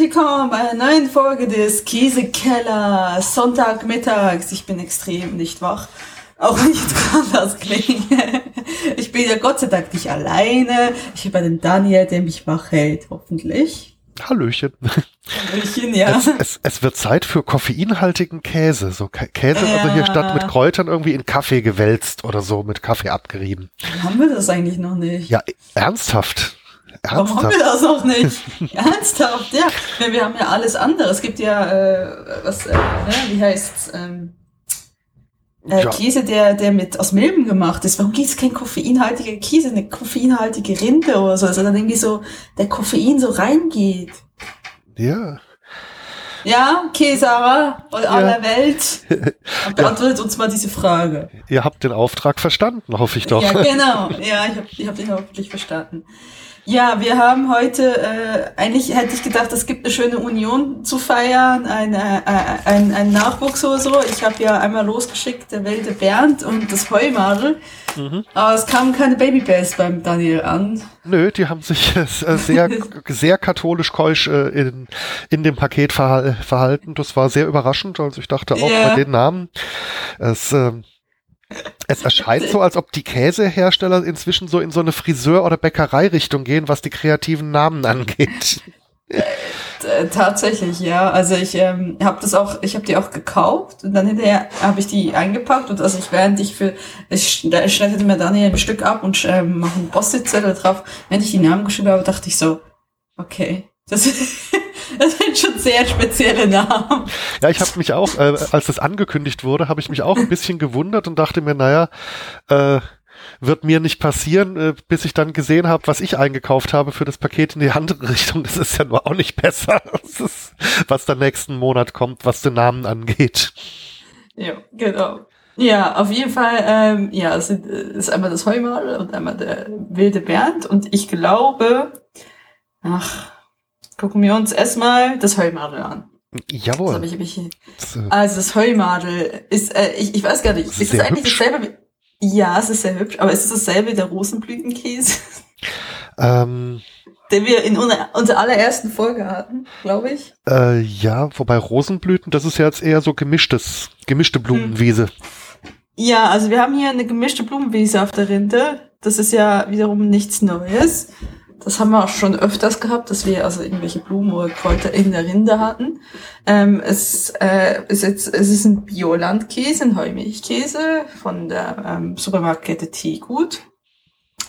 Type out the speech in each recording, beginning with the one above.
willkommen bei einer neuen Folge des Käsekellers. Sonntagmittags. Ich bin extrem nicht wach. Auch wenn ich jetzt anders klinge. Ich bin ja Gott sei Dank nicht alleine. Ich habe einen Daniel, der mich wach hält, hoffentlich. Hallöchen. Hallöchen, ja. Es, es, es wird Zeit für koffeinhaltigen Käse. So Kä- Käse Ja. also hier statt mit Kräutern irgendwie in Kaffee gewälzt oder so, mit Kaffee abgerieben. Haben wir das eigentlich noch nicht? Ja, ernsthaft. Warum haben Ernsthaft. wir das noch nicht? Ernsthaft, ja. Wir, wir haben ja alles andere. Es gibt ja, äh, was, äh, ne, wie heißt's, ähm, äh, Ja. Käse, der, der mit aus Milben gemacht ist. Warum gibt es kein koffeinhaltiger Käse, eine koffeinhaltige Rinde oder so, also dann irgendwie so der Koffein so reingeht. Ja. Ja, okay, Sarah, und Ja. aller Welt. Beantwortet uns mal diese Frage. Ihr habt den Auftrag verstanden, hoffe ich doch. Ja, genau. Ja, ich habe ich hab den hoffentlich verstanden. Ja, wir haben heute, äh, eigentlich hätte ich gedacht, es gibt eine schöne Union zu feiern, ein, äh, äh, ein, ein Nachwuchs oder so. Ich habe ja einmal losgeschickt, der wilde Bernd und das Heumadel. Mhm. Aber es kamen keine Babybells beim Daniel an. Nö, die haben sich äh, sehr, sehr katholisch keusch äh, in, in dem Paket verhal verhalten. Das war sehr überraschend. Also ich dachte auch Ja. bei den Namen, es, ähm, es erscheint so, als ob die Käsehersteller inzwischen so in so eine Friseur- oder Bäckereirichtung gehen, was die kreativen Namen angeht. Äh, tatsächlich, ja. Also ich ähm, habe das auch, ich habe die auch gekauft und dann hinterher habe ich die eingepackt und also ich während ich für, ich schn- schneidete mir dann hier ein Stück ab und ähm, mache einen Post-it-Zettel drauf. Während ich die Namen geschrieben habe, dachte ich so, okay, das, das sind schon sehr spezielle Namen. Ja, ich habe mich auch, äh, als das angekündigt wurde, habe ich mich auch ein bisschen gewundert und dachte mir, naja, äh, wird mir nicht passieren, äh, bis ich dann gesehen habe, was ich eingekauft habe für das Paket in die andere Richtung. Das ist ja nur auch nicht besser, ist, was dann nächsten Monat kommt, was den Namen angeht. Ja, genau. Ja, auf jeden Fall, ähm, ja, es äh, ist einmal das Heumadel und einmal der wilde Bernd und ich glaube, ach, gucken wir uns erstmal das Heumadel an. Das Jawohl. ich, hab ich, Das, äh, also das Heumadel ist, äh, ich, ich weiß gar nicht, Das ist es eigentlich hübsch. dasselbe wie, ja, es ist sehr hübsch, aber ist es dasselbe wie der Rosenblütenkäse, ähm, den wir in unserer, unserer allerersten Folge hatten, glaube ich? äh, ja, wobei Rosenblüten, das ist ja jetzt eher so gemischtes, gemischte Blumenwiese. Ja, also wir haben hier eine gemischte Blumenwiese auf der Rinde. Das ist ja wiederum nichts Neues. Das haben wir auch schon öfters gehabt, dass wir also irgendwelche Blumen oder Kräuter in der Rinde hatten. Ähm, es äh, ist jetzt, es ist ein Biolandkäse, ein Heumilchkäse von der ähm, Supermarktkette Teegut.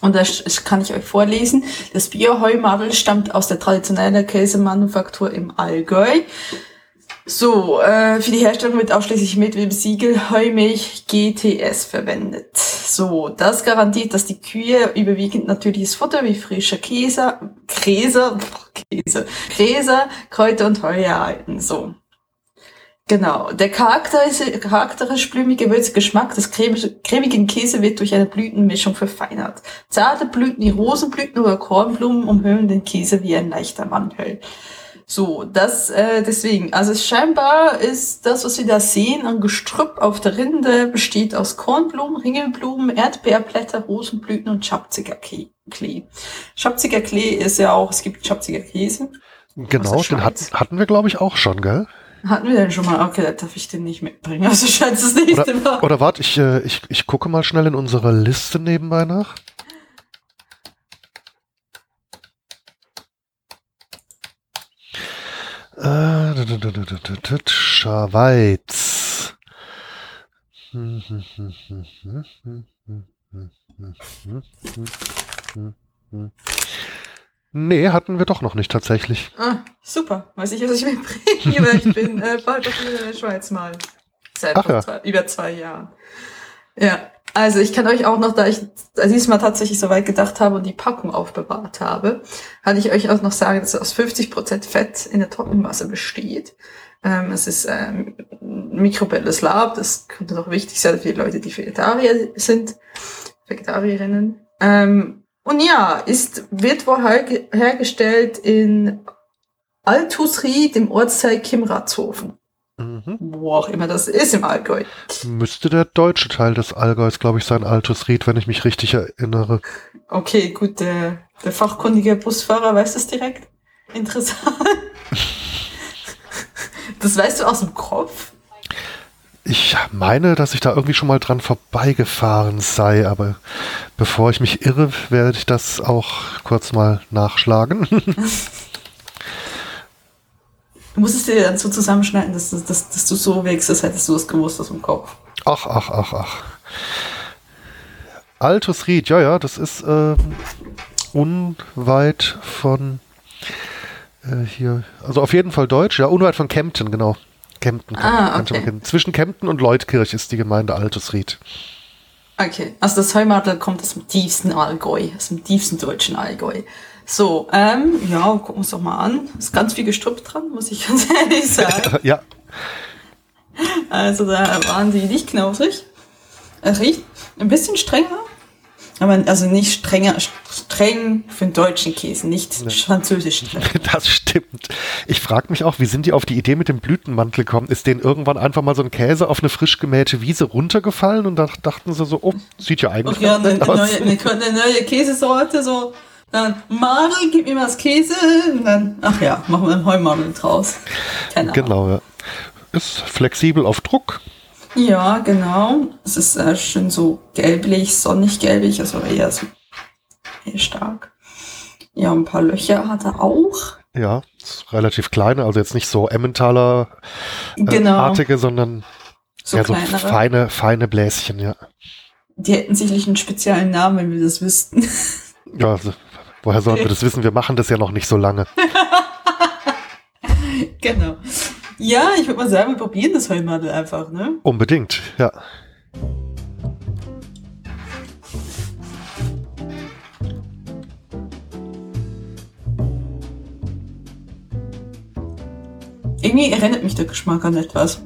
Und das das kann ich euch vorlesen. Das Bio-Heumadel stammt aus der traditionellen Käsemanufaktur im Allgäu. So, äh, für die Herstellung wird ausschließlich mit dem Siegel Heumilch GTS verwendet. So, das garantiert, dass die Kühe überwiegend natürliches Futter wie frischer Käse, Käse, Käse, Gräser, Kräuter und Heu erhalten. So. Genau. Der charakteris- charakterisch blumige würzige Geschmack des cremig- cremigen Käse wird durch eine Blütenmischung verfeinert. Zarte Blüten wie Rosenblüten oder Kornblumen umhüllen den Käse wie ein leichter Mantel. So, das äh, deswegen. Also es scheinbar ist das, was wir da sehen, an Gestrüpp auf der Rinde, besteht aus Kornblumen, Ringelblumen, Erdbeerblätter, Rosenblüten und Schapziger Klee. Klee. Schapziger Klee ist ja auch, es gibt Schapziger Käse. Genau, den Schweiz. hatten, wir, glaube ich, auch schon, gell? Hatten wir denn schon mal? Okay, da darf ich den nicht mitbringen. Also scheint es das nächste Mal. Oder warte, ich, äh, ich, ich gucke mal schnell in unserer Liste nebenbei nach. Schweiz. Nee, hatten wir doch noch nicht tatsächlich. Ah, super. Weiß ich, was ich mitbringe, weil ich bin äh, bald auch wieder in der Schweiz mal. Seit Ach ja. zwei, über zwei Jahren. Ja, also ich kann euch auch noch, da ich diesmal tatsächlich so weit gedacht habe und die Packung aufbewahrt habe, kann ich euch auch noch sagen, dass es aus 50% Fett in der Trockenmasse besteht. Ähm, es ist ähm, Mikrobelles Lab, das könnte noch wichtig sein für die Leute, die Vegetarier sind, Vegetarierinnen. Ähm, und ja, ist, wird wohl her hergestellt in Altusried im Ortsteil Kimratshofen. Mhm. Wo auch immer das ist im Allgäu. Müsste der deutsche Teil des Allgäus, glaube ich, sein Altus Ried, wenn ich mich richtig erinnere. Okay, gut, der, der fachkundige Busfahrer weiß das direkt. Interessant. Das weißt du aus dem Kopf? Ich meine, dass ich da irgendwie schon mal dran vorbeigefahren sei, aber bevor ich mich irre, werde ich das auch kurz mal nachschlagen. Du musstest dir dann so zusammenschneiden, dass, dass, dass du so wächst, als hättest du es gewusst aus dem Kopf. Ach, ach, ach, ach. Altus Ried, ja, ja, das ist äh, unweit von äh, hier, also auf jeden Fall Deutsch, ja, unweit von Kempten, genau. Kempten. Ah, kannte man okay. kennen. Zwischen Kempten und Leutkirch ist die Gemeinde Altusried. Okay, also das Heumadler kommt aus dem tiefsten Allgäu, aus dem tiefsten deutschen Allgäu. So, ähm, ja, gucken wir uns doch mal an. Ist ganz viel Gestrüpp dran, muss ich ganz ehrlich sagen. ja, Also da waren die nicht knausrig. Es riecht ein bisschen strenger. Aber also nicht strenger, streng für den deutschen Käse, nicht französisch streng. das stimmt. Ich frage mich auch, wie sind die auf die Idee mit dem Blütenmantel gekommen? Ist denen irgendwann einfach mal so ein Käse auf eine frisch gemähte Wiese runtergefallen und da dachten sie so, oh, sieht ja eigentlich ja, ganz eine, nett aus. neue, eine, eine neue Käsesorte, so, dann, Madel, gib mir mal das Käse, und dann, ach ja, machen wir einen Heumadel draus. Keine Ahnung. Genau, ja. Ist flexibel auf Druck. Ja, genau. Es ist äh, schön so gelblich, sonnig gelblich, also eher so eher stark. Ja, ein paar Löcher hat er auch. Ja, relativ kleine, also jetzt nicht so Emmentaler äh, Genau. artige, sondern So eher so feine, feine Bläschen, ja. Die hätten sicherlich einen speziellen Namen, wenn wir das wüssten. Ja, also, woher sollen wir das wissen? Wir machen das ja noch nicht so lange. genau. Ja, ich würde mal sagen, wir probieren das Heumadel einfach, ne? Unbedingt, ja. Irgendwie erinnert mich der Geschmack an etwas.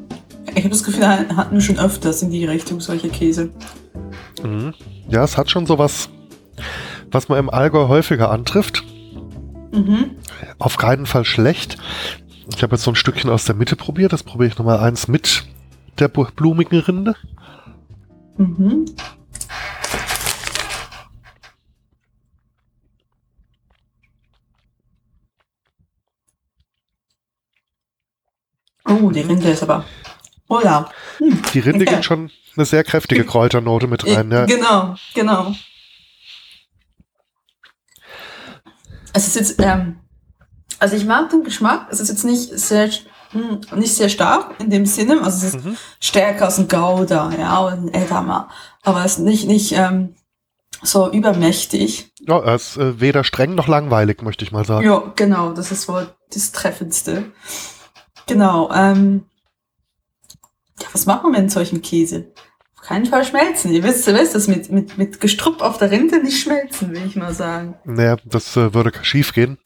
Ich habe das Gefühl, hatten wir schon öfters in die Richtung solche Käse. Mhm. Ja, es hat schon sowas, was man im Allgäu häufiger antrifft. Mhm. Auf keinen Fall schlecht. Ich habe jetzt so ein Stückchen aus der Mitte probiert. Das probiere ich nochmal eins mit der blumigen Rinde. Mhm. Oh, die Rinde ist aber. Oh ja. Hm. Die Rinde Ja. geht schon eine sehr kräftige Kräuternote mit rein. Ja. Genau, genau. Es ist jetzt, ähm, also ich mag den Geschmack. Es ist jetzt nicht sehr, hm, nicht sehr stark in dem Sinne. Also es ist Mhm. stärker als ein Gouda, ja, oder ein Edamer. Aber es ist nicht, nicht ähm, so übermächtig. Ja, er ist äh, weder streng noch langweilig, möchte ich mal sagen. Ja, genau, das ist wohl das Treffendste. Genau, ähm, ja, was machen wir mit solchem Käse? Keinen Fall schmelzen. Ihr wisst, ihr wisst das mit, mit, mit Gestrüpp auf der Rinde nicht schmelzen, will ich mal sagen. Naja, das äh, würde schief gehen.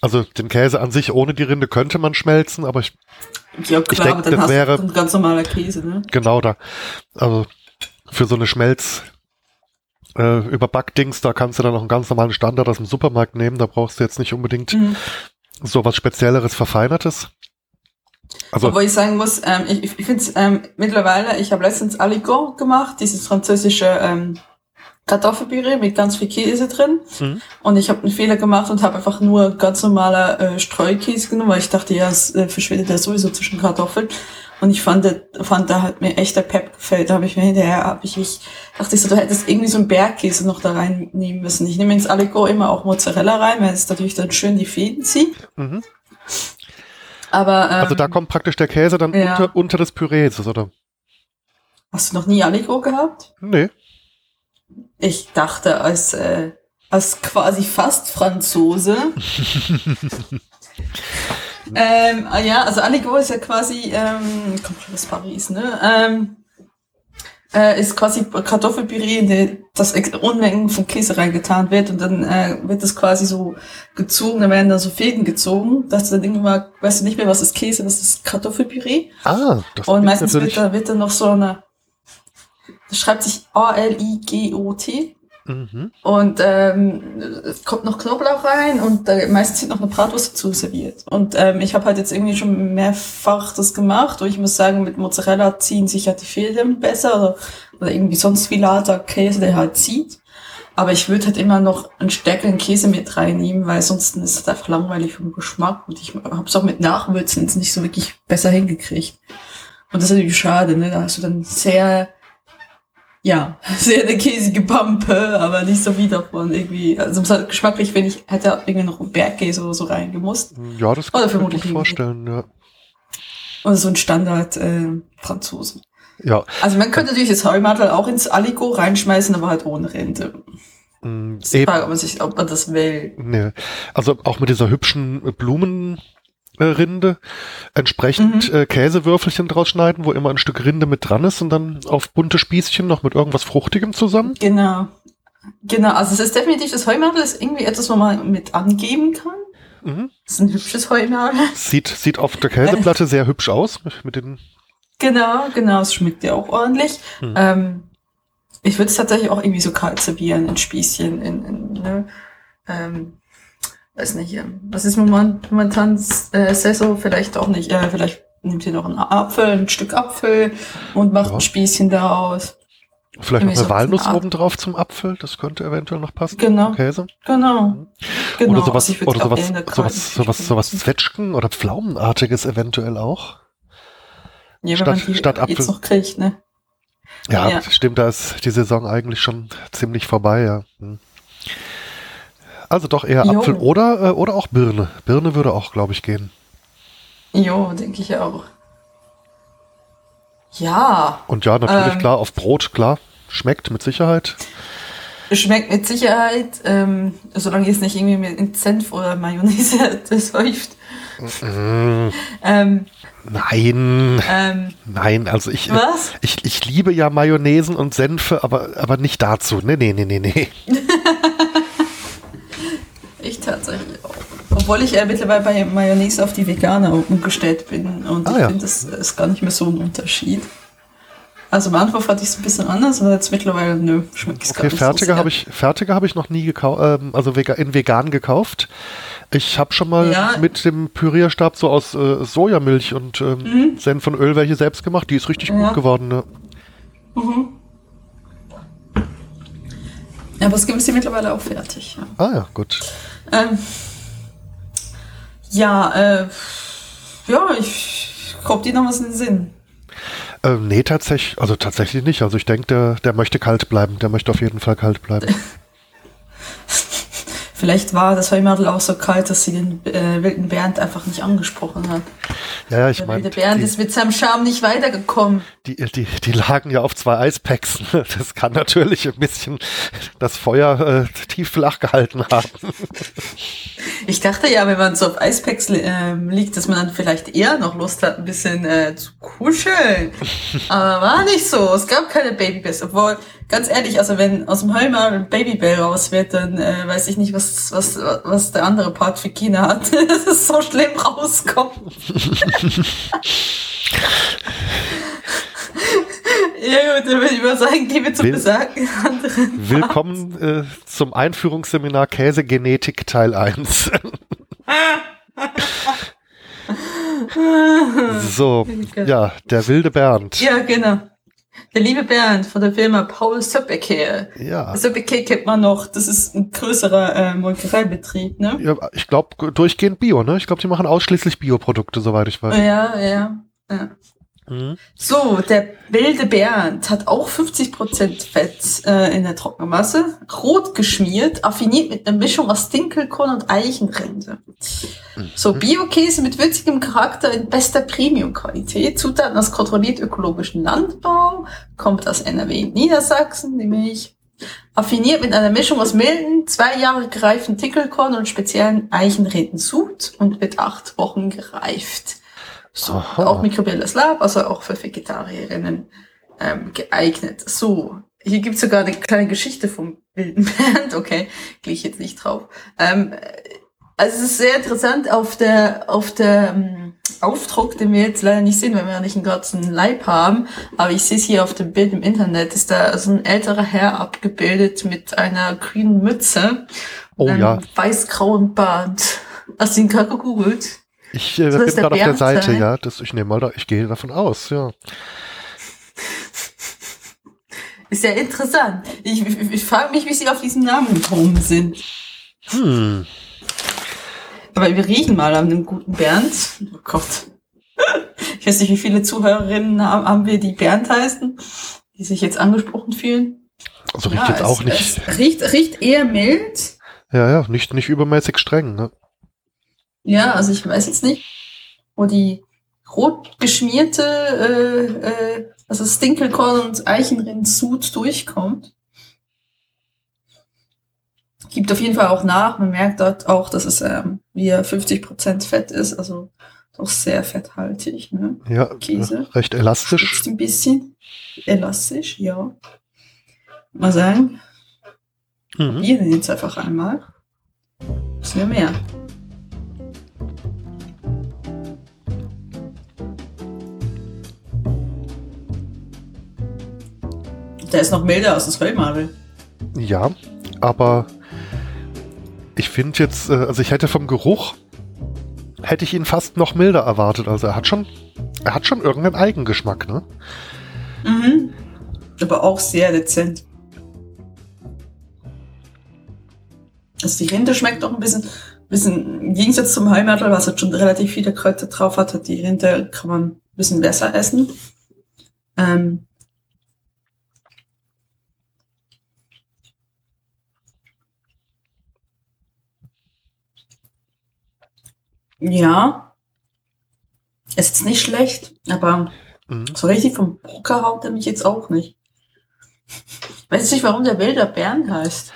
Also den Käse an sich ohne die Rinde könnte man schmelzen, aber ich Ja, Ich klar, denk, aber dann das hast wäre- du ein ganz normaler Käse, ne? genau da. Also für so eine Schmelz äh, über Backdings, da kannst du dann noch einen ganz normalen Standard aus dem Supermarkt nehmen. Da brauchst du jetzt nicht unbedingt Mhm. so was Spezielleres, Verfeinertes. Also Obwohl ich sagen muss, ähm, ich, ich finde es ähm, mittlerweile, ich habe letztens Aligot gemacht, dieses französische ähm, Kartoffelpüree mit ganz viel Käse drin. Mhm. Und ich habe einen Fehler gemacht und habe einfach nur ganz normaler äh, Streukäse genommen, weil ich dachte, ja, es äh, verschwindet ja sowieso zwischen Kartoffeln. Und ich fand, der- fand da hat mir echt der Pep gefällt. Da habe ich mir hinterher, habe ich mich, dachte ich so, du hättest irgendwie so einen Bergkäse noch da reinnehmen müssen. Ich nehme ins Aligot immer auch Mozzarella rein, weil es natürlich dann schön die Fäden zieht. Mhm. Aber ähm, Also da kommt praktisch der Käse dann ja. unter, unter des Pürees, oder? hast du noch nie Aligot gehabt? Nee. Ich dachte, als, äh, als quasi fast Franzose. ähm, ja, also Aligot ist ja quasi, ähm, kommt schon aus Paris, ne? Ähm, äh, ist quasi Kartoffelpüree, in der das Unmengen von Käse reingetan wird und dann äh, wird das quasi so gezogen, da werden dann so Fäden gezogen, dass du dann irgendwann, weißt du nicht mehr, was ist Käse, was ist Kartoffelpüree. Ah, das Und meistens wird da, wird da noch so eine, das schreibt sich A-L-I-G-O-T. Mhm. Und ähm, es kommt noch Knoblauch rein und äh, meistens wird noch eine Bratwurst dazu serviert. Und ähm, ich habe halt jetzt irgendwie schon mehrfach das gemacht und ich muss sagen, mit Mozzarella ziehen sich halt die Fäden besser oder, oder irgendwie sonst Filater Käse, der halt zieht. Aber ich würde halt immer noch einen stärkeren Käse mit reinnehmen, weil sonst ist es einfach langweilig vom Geschmack. Und ich habe es auch mit Nachwürzen jetzt nicht so wirklich besser hingekriegt. Und das ist natürlich schade, ne? Da hast du dann sehr, ja, sehr eine käsige Pampe, aber nicht so wie davon irgendwie. Also es hat geschmacklich, wenn ich hätte irgendwie noch einen Bergkäse oder so reingemusst. Ja, das kann Oder ich mir gut vorstellen, ja. Oder so ein Standard äh, Franzosen. Ja, Also man könnte natürlich das Heumadel auch ins Aligo reinschmeißen, aber halt ohne mh, Das ist die. Frage, ob man, sich, ob man das will. Nee. Also auch mit dieser hübschen Blumenrinde entsprechend Mhm. äh, Käsewürfelchen draus schneiden, wo immer ein Stück Rinde mit dran ist und dann auf bunte Spießchen noch mit irgendwas Fruchtigem zusammen. Genau. Genau, also es ist definitiv, das Heumadel ist irgendwie etwas, wo man mit angeben kann. Mhm. Das ist ein hübsches Heumadel. Sieht, sieht auf der Käseplatte sehr hübsch aus mit, den Genau, genau, es schmeckt ja auch ordentlich. Hm. Ähm, ich würde es tatsächlich auch irgendwie so kalt servieren, in Spießchen, in, in ne, ähm, weiß nicht, was ist moment, momentan äh, Sesso? Vielleicht auch nicht, äh, vielleicht nimmt ihr noch einen Apfel, ein Stück Apfel und macht Ja. ein Spießchen daraus. Vielleicht noch eine Walnuss eine Art- obendrauf zum Apfel, das könnte eventuell noch passen. Genau. Käse. Genau. genau. oder sowas, also oder sowas, sowas, sowas, sowas. Zwetschgen oder Pflaumenartiges eventuell auch. Ja, wenn statt- man die statt Apfel. jetzt noch kriegt, ne? Ja, Ja. stimmt, da ist die Saison eigentlich schon ziemlich vorbei, ja. Hm. Also doch eher Jo. Apfel oder, äh, oder auch Birne. Birne würde auch, glaube ich, gehen. Jo, denke ich auch. Ja, Und ja, natürlich Ähm. klar, auf Brot, klar. Schmeckt mit Sicherheit. schmeckt mit Sicherheit, ähm, solange es nicht irgendwie mit Senf oder Mayonnaise säuft. Mm, Ähm, nein, ähm, nein, also ich, was? ich, ich liebe ja Mayonnaisen und Senfe, aber, aber nicht dazu. Nee, nee, nee, nee, nee. Ich tatsächlich auch. Obwohl ich äh, mittlerweile bei Mayonnaise auf die Veganer umgestellt bin und Ah, ich ja. finde, das ist gar nicht mehr so ein Unterschied. Also am Anfang fand ich es ein bisschen anders, aber jetzt mittlerweile, nö, schmeckt es gar Okay, nicht fertige so habe ich, fertige habe ich noch nie gekauft, ähm, also vega in vegan gekauft. Ich habe schon mal Ja. mit dem Pürierstab so aus äh, Sojamilch und ähm, Senf und Öl welche selbst gemacht. Die ist richtig Mhm. Ja. gut geworden. Ne? Ja, aber es gibt sie mittlerweile auch fertig. Ja, Ah ja, gut. ähm, ja, äh, ja ich kommt dir noch was in den Sinn. Ähm, nee, tatsächlich, also tatsächlich nicht. Also ich denke, der, der möchte kalt bleiben. Der möchte auf jeden Fall kalt bleiben. Vielleicht war das Heumadel auch so kalt, dass sie den äh, wilden Bernd einfach nicht angesprochen hat. Ja, ja, ich Der meine, wilde Bernd die, ist mit seinem Charme nicht weitergekommen. die, die, die lagen ja auf zwei Eispacks. ne? Das kann natürlich ein bisschen das Feuer äh, tief flach gehalten haben. Ich dachte ja, wenn man so auf Eispacks li- ähm, liegt, dass man dann vielleicht eher noch Lust hat, ein bisschen äh, zu kuscheln. Aber war nicht so. Es gab keine Babybells. Obwohl, ganz ehrlich, also wenn aus dem Heumadel ein Babybell raus wird, dann äh, weiß ich nicht, was, was, was der andere Part für China hat. dass es so schlimm rauskommt. ja gut, dann würde ich mal sagen, gehen wir zum Will- besagten anderen. Willkommen äh, zum Einführungsseminar Käsegenetik Teil 1. so, ja, der wilde Bernd. Ja, genau. Der liebe Bernd von der Firma Paul Söppekehr. Ja, Söppekehr kennt man noch. Das ist ein größerer äh, Molkereibetrieb, ne? ja ich glaube durchgehend Bio, ne? Ich glaube, die machen ausschließlich Bioprodukte, soweit ich weiß. Ja, ja. ja. Mhm. So, der wilde Bernd hat auch 50% Fett äh, in der Trockenmasse, rot geschmiert, affiniert mit einer Mischung aus Dinkelkorn und Eichenrinde. So, Biokäse mit würzigem Charakter in bester Premium-Qualität, Zutaten aus kontrolliert ökologischen Landbau, kommt aus NRW und Niedersachsen, nämlich affiniert mit einer Mischung aus milden, zwei Jahre gereiften Dinkelkorn und speziellen Eichenrindensud und wird acht Wochen gereift. So, Aha. auch mikrobielles Lab, also auch für Vegetarierinnen ähm, geeignet. So, hier gibt's sogar eine kleine Geschichte vom wilden Bernd, okay, gehe ich jetzt nicht drauf. Ähm, also es ist sehr interessant auf der auf der ähm, Aufdruck, den wir jetzt leider nicht sehen, weil wir ja nicht einen ganzen Leib haben, aber ich sehe es hier auf dem Bild im Internet, ist da so ein älterer Herr abgebildet mit einer grünen Mütze Oh und ja, einem weiß-grauen Bart. Hast du ihn gerade gegoogelt? Ich äh, soll bin es gerade auf der Seite, sein? ja. Das, ich nehme mal, da, ich gehe davon aus, ja. ist ja interessant. Ich, ich, ich frage mich, wie sie auf diesen Namen gekommen sind. Hm. Aber wir riechen mal an dem guten Bernd. Oh Gott. Ich weiß nicht, wie viele Zuhörerinnen haben, haben wir, die Bernd heißen, die sich jetzt angesprochen fühlen. Also riecht jetzt es, auch nicht. Es riecht, riecht eher mild. Ja, ja, nicht, nicht übermäßig streng, ne? Ja, also ich weiß jetzt nicht, wo die rot geschmierte, äh, äh, also Stinkelkorn und Eichenrindsud durchkommt. Gibt auf jeden Fall auch nach. Man merkt dort auch, dass es ähm, wie 50% Fett ist, also doch sehr fetthaltig. Ne? Ja, Käse. recht elastisch. Spitzt ein bisschen. Elastisch, ja. Mal sagen, Mhm. wir den jetzt einfach einmal. Müssen wir mehr. Der ist noch milder als das Vollmadel. Ja, aber ich finde jetzt, äh, also ich hätte vom Geruch, hätte ich ihn fast noch milder erwartet. Also er hat schon, er hat schon irgendeinen Eigengeschmack, ne? Mhm. Aber auch sehr dezent. Also die Rinde schmeckt noch ein bisschen, bisschen im Gegensatz zum Heimerdl, was halt schon relativ viele Kräuter drauf hat, hat die Rinde kann man ein bisschen besser essen. Ähm, ja. Ist jetzt nicht schlecht, aber Mhm. so richtig vom Brocker haut er mich jetzt auch nicht. Weiß nicht, warum der wilder Bären heißt.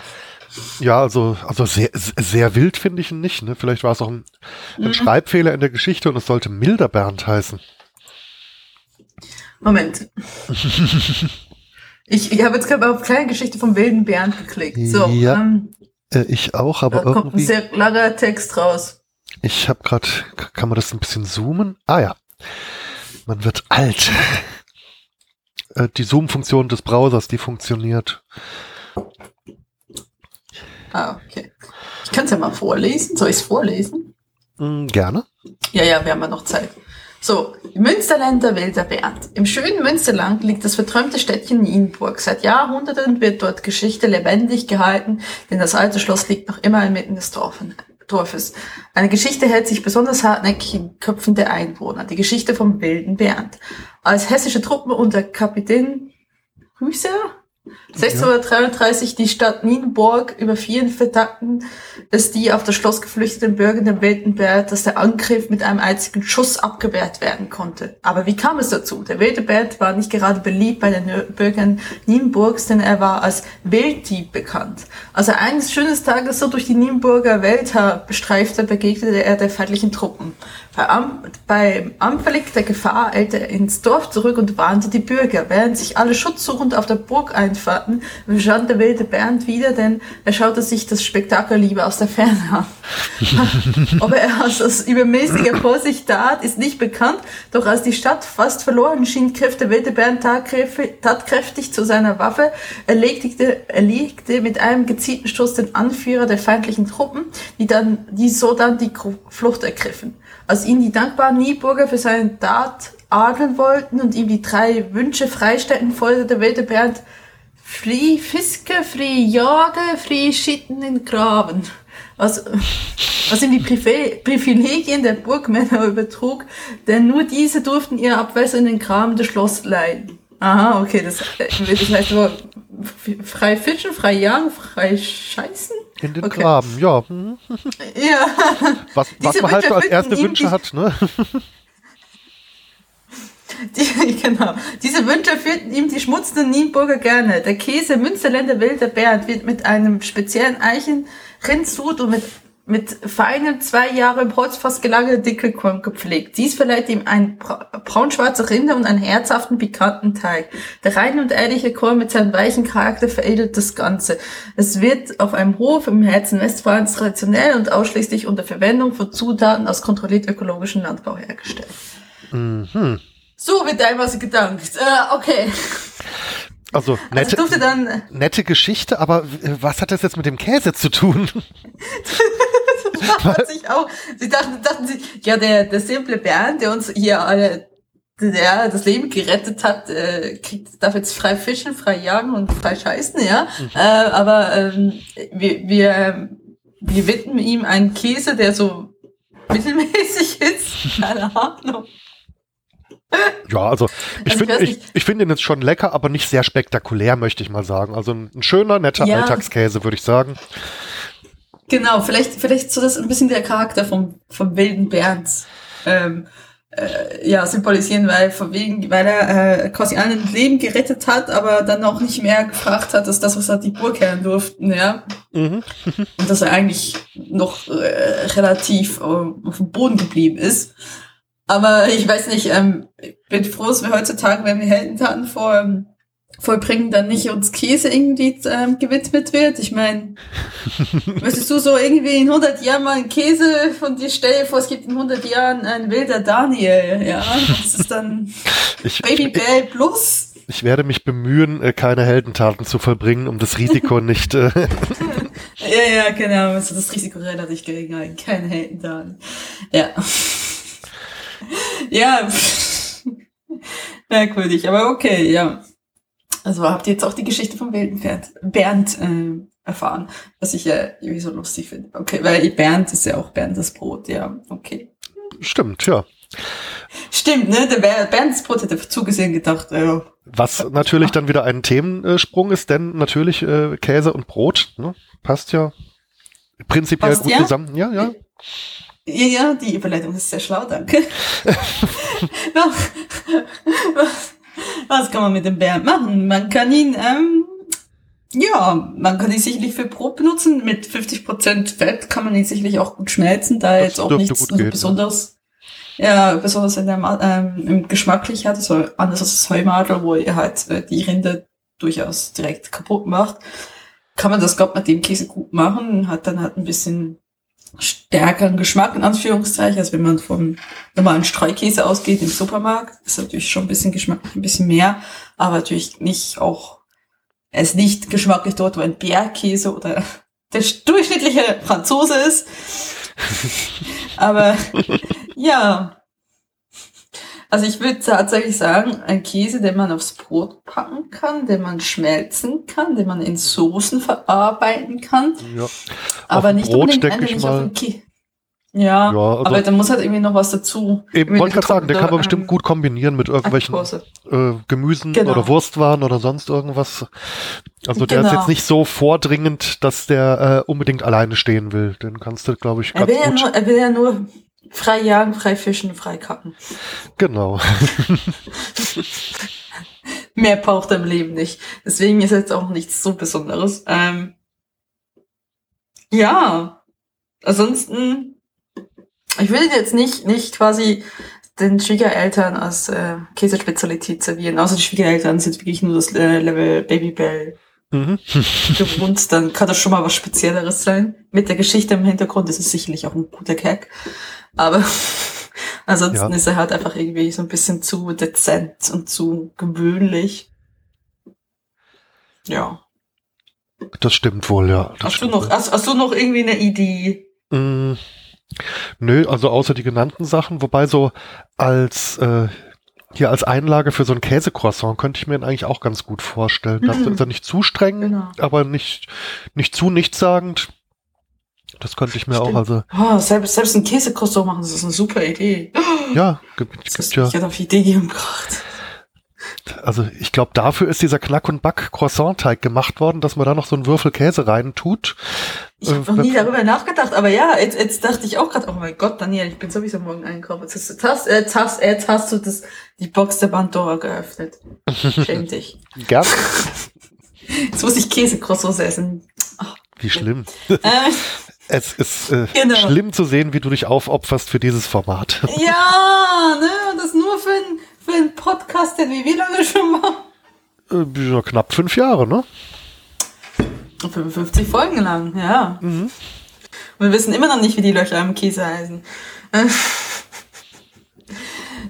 Ja, also, also sehr, sehr wild finde ich ihn nicht, ne? Vielleicht war es auch ein, ein Mhm. Schreibfehler in der Geschichte und es sollte milder Bernd heißen. Moment. ich ich habe jetzt gerade auf kleine Geschichte vom wilden Bären geklickt. So, Ja, ähm, Äh, ich auch, da aber kommt ein irgendwie. sehr langer Text raus. Ich habe gerade, kann man das ein bisschen zoomen? Ah ja, man wird alt. Äh, Die Zoom-Funktion des Browsers, die funktioniert. Ah, okay. Ich kann es ja mal vorlesen. Soll ich es vorlesen? Hm, gerne. Ja, ja, wir haben ja noch Zeit. So, Münsterländer wilder Bernd. Im schönen Münsterland liegt das verträumte Städtchen Nienburg. Seit Jahrhunderten wird dort Geschichte lebendig gehalten, denn das alte Schloss liegt noch immer inmitten des Dorfen, Dorfes. Eine Geschichte hält sich besonders hartnäckig in Köpfen der Einwohner. Die Geschichte vom wilden Bernd. Als hessische Truppen unter Kapitän Hüser 1633 die Stadt Nienburg überfielen, verdankten es die auf das Schloss geflüchteten Bürger dem wilden Bert, dass der Angriff mit einem einzigen Schuss abgewehrt werden konnte. Aber wie kam es dazu? Der wilde Bert war nicht gerade beliebt bei den Bürgern Nienburgs, denn er war als Wilddieb bekannt. Als er eines schönes Tages so durch die Nienburger Welt bestreifte, begegnete er der feindlichen Truppen. Bei Am beim Anblick der Gefahr eilte er ins Dorf zurück und warnte die Bürger. Während sich alle schutzsuchend auf der Burg einfahrten, verschwand der wilde Bernd wieder, denn er schaute sich das Spektakel lieber aus der Ferne an. Ob er aus, aus übermäßiger Vorsicht tat, ist nicht bekannt, doch als die Stadt fast verloren schien, griff der wilde Bernd tatkräftig, zu seiner Waffe, erlegte, erlegte mit einem gezielten Stoß den Anführer der feindlichen Truppen, die dann, die so dann die Flucht ergriffen. Als ihn die dankbaren Nieburger für seine Tat adeln wollten und ihm die drei Wünsche freistellten, forderte der wilde Bernd Fri Fiske, Fri Jage, Fri Schitten in Graben. Was, was ihm die Privi- Privilegien der Burgmänner übertrug, denn nur diese durften ihr Abwässer in den Graben des Schloss leiden. Aha, okay, das, äh, das heißt aber frei fischen, frei jagen, frei scheißen? In den Okay. Graben, ja. Ja. Was, was man halt so als erste Wünsche hat, ne? Die, genau. Diese Wünsche führten ihm die schmutzenden Nienburger gerne. Der Käse Münsterländer Wilder Bernd wird mit einem speziellen Eichenrindsud und mit, mit feinem, zwei Jahre im Holzfass gelagerten Dickelkorn gepflegt. Dies verleiht ihm ein bra braunschwarze Rinde und einen herzhaften, pikanten Teig. Der reine und ehrliche Korn mit seinem weichen Charakter veredelt das Ganze. Es wird auf einem Hof im Herzen Westfalens traditionell und ausschließlich unter Verwendung von Zutaten aus kontrolliert ökologischen Landbau hergestellt. Mhm. So wird so gedankt. Äh, okay. Also Also nette, durfte dann, nette Geschichte, aber äh, was hat das jetzt mit dem Käse zu tun? hat sich auch, sie dachten, dachten sie, ja, der, der simple Bernd, der uns hier alle der das Leben gerettet hat, äh, kriegt, darf jetzt frei fischen, frei jagen und frei scheißen, ja. Mhm. Äh, aber ähm, wir, wir, wir widmen ihm einen Käse, der so mittelmäßig ist. Keine Ahnung. Ja, also ich also finde ich, ich finde ihn jetzt schon lecker, aber nicht sehr spektakulär, möchte ich mal sagen. Also ein, ein schöner, netter ja. Alltagskäse, würde ich sagen. Genau, vielleicht, vielleicht so das ein bisschen der Charakter vom, vom wilden Bernd. Ähm, äh, ja, symbolisieren, weil von wegen, weil er äh, quasi allen ein Leben gerettet hat, aber dann auch nicht mehr gefragt hat, dass das, was er die Burg kehren durften, ja. Mhm. Und dass er eigentlich noch äh, relativ äh, auf dem Boden geblieben ist. Aber ich weiß nicht, ähm, ich bin froh, dass wir heutzutage, wenn wir Heldentaten vor, ähm, vollbringen, dann nicht uns Käse irgendwie ähm, gewidmet wird. Ich meine, möchtest du so irgendwie in 100 Jahren mal einen Käse von dir stellen vor, es gibt in 100 Jahren ein wilder Daniel, ja? Das ist dann ich, Baby Bell Plus. Ich werde mich bemühen, äh, keine Heldentaten zu vollbringen, um das Risiko nicht... Äh ja, ja, genau. Also das Risiko relativ gering ein. Keine Heldentaten. Ja. ja. Merkwürdig, aber okay, ja. Also habt ihr jetzt auch die Geschichte vom wilden Pferd Bernd äh, erfahren, was ich ja irgendwie so lustig finde. Okay, weil Bernd ist ja auch Bernd das Brot, ja, okay. Stimmt, ja. Stimmt, ne? Der Bernd das Brot hätte zugesehen gedacht. Äh, was natürlich dann wieder ein Themensprung ist, denn natürlich äh, Käse und Brot, ne? Passt ja prinzipiell Passt, gut ja? zusammen. Ja, ja. Ja, ja, die Überleitung ist sehr schlau, danke. Was kann man mit dem Bär machen? Man kann ihn, ähm, ja, man kann ihn sicherlich für Brot benutzen. Mit 50% Fett kann man ihn sicherlich auch gut schmelzen, da er jetzt auch nichts so besonders, ja, besonders in der, ähm, im geschmacklich hat, also anders als das Heumadel, wo er halt äh, die Rinde durchaus direkt kaputt macht. Kann man das, glaube mit dem Käse gut machen, hat dann halt ein bisschen stärkeren Geschmack, in Anführungszeichen, als wenn man vom normalen Streukäse ausgeht im Supermarkt. ist natürlich schon ein bisschen geschmacklich ein bisschen mehr, aber natürlich nicht auch, er ist nicht geschmacklich dort, wo ein Bärkäse oder der durchschnittliche Franzose ist. aber ja, also ich würde tatsächlich sagen, ein Käse, den man aufs Brot packen kann, den man schmelzen kann, den man in Soßen verarbeiten kann. Ja. Aber nicht Brot, unbedingt denke ich mal. Ja, ja also aber da muss halt irgendwie noch was dazu. Eben, wollte ich gerade sagen, den kann man bestimmt gut kombinieren mit irgendwelchen äh, Gemüsen genau. oder Wurstwaren oder sonst irgendwas. Also der genau. ist jetzt nicht so vordringend, dass der äh, unbedingt alleine stehen will. Den kannst du, glaube ich, ganz er will gut. Ja nur, er will ja nur Frei jagen, frei fischen, frei kacken. Genau. Mehr braucht er im Leben nicht. Deswegen ist jetzt auch nichts so Besonderes. Ähm, ja, ansonsten, ich will jetzt nicht, nicht quasi den Schwiegereltern als äh, Käsespezialität servieren. Außer die Schwiegereltern sind wirklich nur das äh, Level Babybell mhm. gewohnt. Dann kann das schon mal was Spezielleres sein. Mit der Geschichte im Hintergrund ist es sicherlich auch ein guter Gag. Aber ansonsten ja. ist er halt einfach irgendwie so ein bisschen zu dezent und zu gewöhnlich. Ja. Das stimmt wohl, ja. Das hast, du noch, hast, hast, du noch irgendwie eine Idee? Mm, nö, also außer die genannten Sachen, wobei so als äh, hier als Einlage für so ein Käsecroissant könnte ich mir eigentlich auch ganz gut vorstellen. Das mhm. ist ja nicht zu streng, genau. aber nicht, nicht zu nichtssagend. Das könnte ich mir Stimmt. auch, also. Oh, selbst, selbst ein Käsekroissant machen, das ist eine super Idee. Ja, gibt, gibt das ja. Ich hätte auf die Idee gebracht. Also ich glaube, dafür ist dieser Knack- und Back-Croissant-Teig gemacht worden, dass man da noch so einen Würfel Käse rein tut. Ich habe äh, noch nie darüber nachgedacht, aber ja, jetzt, jetzt dachte ich auch gerade, oh mein Gott, Daniel, ich bin sowieso morgen einkaufen. Jetzt hast, hast, jetzt hast, jetzt hast du das, die Box der Pandora geöffnet. Schäm dich. Gern. Jetzt muss ich Käse-Croissants essen. Oh. Wie schlimm. Äh, es ist äh, genau. schlimm zu sehen, wie du dich aufopferst für dieses Format. Ja, ne, und das nur für, ein, für einen Podcast, den wir wie lange schon machen? Äh, knapp fünf Jahre, ne? 55 Folgen lang, ja. Mhm. Und wir wissen immer noch nicht, wie die Löcher im Käse heißen.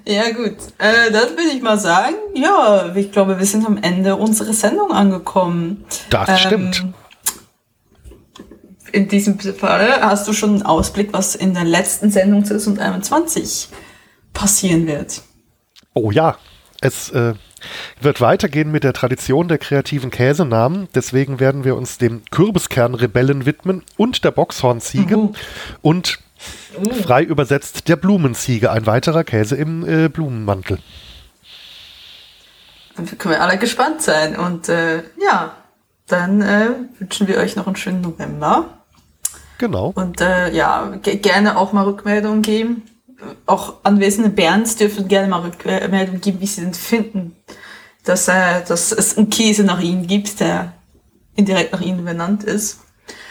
ja, gut. Äh, dann würde ich mal sagen, ja, ich glaube, wir sind am Ende unserer Sendung angekommen. Das ähm, stimmt in diesem Fall hast du schon einen Ausblick, was in der letzten Sendung 2021 passieren wird. Oh ja, es äh, wird weitergehen mit der Tradition der kreativen Käsenamen. Deswegen werden wir uns dem Kürbiskernrebellen widmen und der Boxhornziege Mhm. und frei übersetzt der Blumenziege, ein weiterer Käse im äh, Blumenmantel. Dann können wir alle gespannt sein. Und äh, ja, dann äh, wünschen wir euch noch einen schönen November. Genau. Und äh, ja, ge gerne auch mal Rückmeldungen geben. Auch anwesende Berns dürfen gerne mal Rückmeldungen geben, wie sie denn finden, dass, äh, dass es einen Käse nach ihnen gibt, der indirekt nach ihnen benannt ist.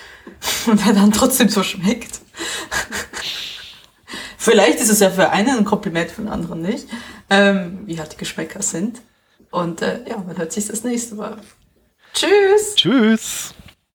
Und der dann trotzdem so schmeckt. Vielleicht ist es ja für einen ein Kompliment, für den anderen nicht. Ähm, wie halt die Geschmäcker sind. Und äh, ja, man hört sich das nächste Mal. Tschüss! Tschüss.